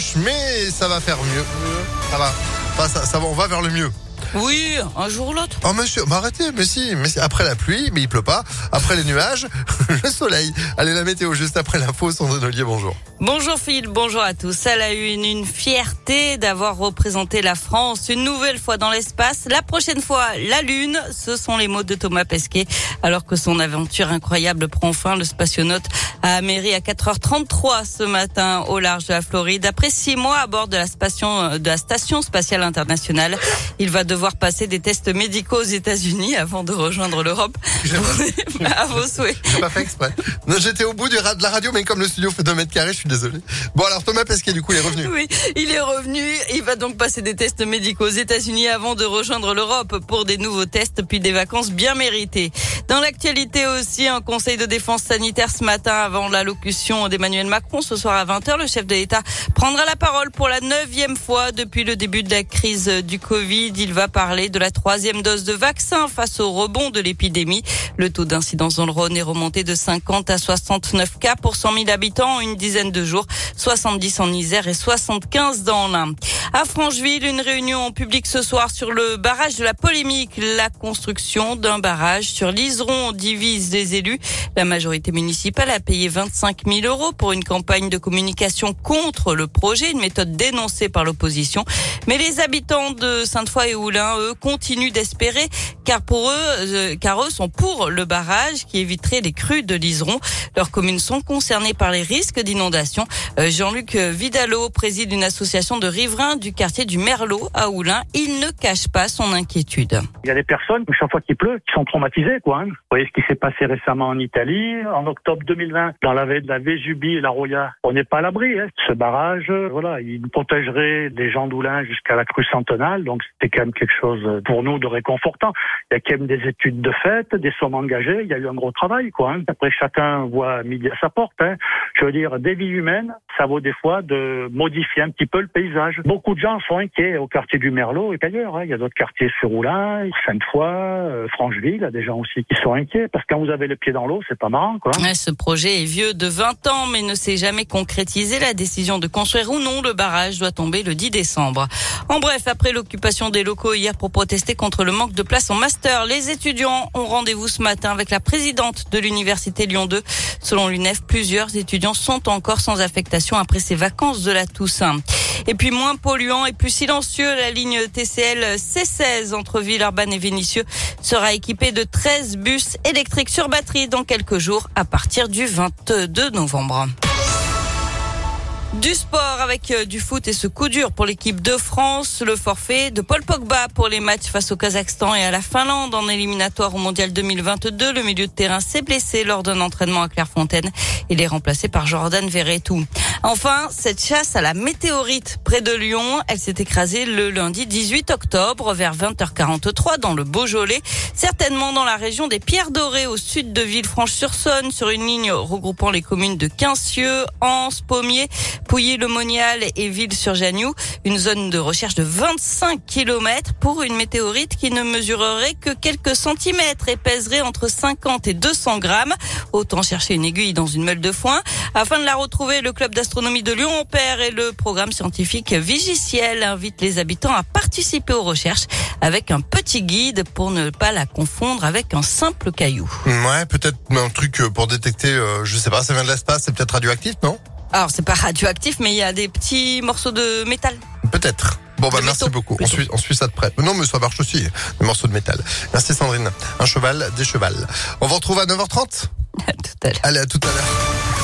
moche, mais ça va faire mieux. Ça va. Enfin, ça, ça va, on va vers le mieux. Oui, un jour ou l'autre. Oh monsieur, mais arrêtez, mais si, mais si. après la pluie, mais il pleut pas, après les nuages, le soleil. Allez, la météo juste après l'info, Sandrine Ollier, bonjour. Bonjour Phil, bonjour à tous. Elle a eu une, une fierté d'avoir représenté la France une nouvelle fois dans l'espace. La prochaine fois, la Lune. Ce sont les mots de Thomas Pesquet. Alors que son aventure incroyable prend fin, le spationaute a améri à 4h33 ce matin au large de la Floride. Après six mois à bord de la, station, de la station spatiale internationale, il va devoir passer des tests médicaux aux États-Unis avant de rejoindre l'Europe. à vos souhaits. J'ai pas fait exprès. J'étais au bout du de la radio, mais comme le studio fait 2 mètres carrés, je suis désolé. Bon, alors Thomas Pesquet, du coup, il est revenu. Oui, il est revenu. Il va donc passer des tests médicaux aux États-Unis avant de rejoindre l'Europe pour des nouveaux tests puis des vacances bien méritées. Dans l'actualité aussi, un conseil de défense sanitaire ce matin avant l'allocution d'Emmanuel Macron. Ce soir à 20h, le chef de l'État prendra la parole pour la neuvième fois depuis le début de la crise du Covid. Il va parler de la troisième dose de vaccin face au rebond de l'épidémie. Le taux d'incidence dans le Rhône est remonté de 50 à 69 cas pour 100 000 habitants en une dizaine de jours, 70 en Isère et 75 dans l'Ain. À Francheville, une réunion en public ce soir sur le barrage de la polémique. La construction d'un barrage sur l'Iseron divise les élus. La majorité municipale a payé 25 000 euros pour une campagne de communication contre le projet, une méthode dénoncée par l'opposition. Mais les habitants de Sainte-Foy et Oulin, eux, continuent d'espérer car pour eux, euh, car eux sont pour le barrage qui éviterait les crues de l'Iseron. Leurs communes sont concernées par les risques d'inondation. Euh, Jean-Luc Vidalot préside une association de riverains du quartier du Merlot à Oulin. Il ne cache pas son inquiétude. Il y a des personnes, chaque fois qu'il pleut, qui sont traumatisées, quoi. hein. Vous voyez ce qui s'est passé récemment en Italie, en octobre 2020, dans la vallée la Vésubie et la Roya. On n'est pas à l'abri, hein. Ce barrage, euh, voilà, il protégerait les gens d'Oulin jusqu'à la crue centenale, donc c'était quand même quelque chose euh, pour nous de réconfortant. Il y a quand même des études de fait, des sommes engagées, il y a eu un gros travail, quoi. hein. Après, chacun voit midi à sa porte, hein. Je veux dire, des vies humaines, ça vaut des fois de modifier un petit peu le paysage. Beaucoup de gens sont inquiets au quartier du Merlot et ailleurs. hein. Il y a d'autres quartiers sur Oulin, Sainte-Foy, euh, Francheville, il y a des gens aussi qui sont inquiets parce que quand vous avez le pied dans l'eau, c'est pas marrant, quoi. Ouais, Ce projet vieux de 20 ans, mais ne s'est jamais concrétisé. La décision de construire ou non le barrage doit tomber le 10 décembre. En bref, après l'occupation des locaux hier pour protester contre le manque de place en master, les étudiants ont rendez-vous ce matin avec la présidente de l'université Lyon 2. Selon l'UNEF, plusieurs étudiants sont encore sans affectation après ces vacances de la Toussaint. Et puis moins polluant et plus silencieux, la ligne TCL C16 entre Villeurbanne et Vénissieux sera équipée de 13 bus électriques sur batterie dans quelques jours à partir du 22 novembre. Du sport avec euh, du foot et ce coup dur pour l'équipe de France, le forfait de Paul Pogba pour les matchs face au Kazakhstan et à la Finlande en éliminatoire au Mondial 2022. Le milieu de terrain s'est blessé lors d'un entraînement à Clairefontaine. Il est remplacé par Jordan Verretou. Enfin, cette chasse à la météorite près de Lyon, elle s'est écrasée le lundi 18 octobre vers 20h43 dans le Beaujolais, certainement dans la région des Pierres Dorées au sud de Villefranche-sur-Saône sur une ligne regroupant les communes de Quincieux, Anse, Pommier, Pouilly-le-Monial et Ville-sur-Jagnoux. Une zone de recherche de 25 km pour une météorite qui ne mesurerait que quelques centimètres et pèserait entre 50 et 200 grammes. Autant chercher une aiguille dans une meule de foin. Afin de la retrouver, le club d'astronomie de Lyon Père et le programme scientifique Vigiciel invitent les habitants à participer aux recherches avec un petit guide pour ne pas la confondre avec un simple caillou. Ouais, peut-être un truc euh, pour détecter, euh, je sais pas, ça vient de l'espace, c'est peut-être radioactif, non? Alors c'est pas radioactif, mais il y a des petits morceaux de métal. Peut-être. Bon bah merci métaux, beaucoup. On suit, on suit ça de près. Non mais ça marche aussi, des morceaux de métal. Merci Sandrine. Un cheval, des chevals. On vous retrouve à 9h30 À tout à l'heure. Allez à tout à l'heure.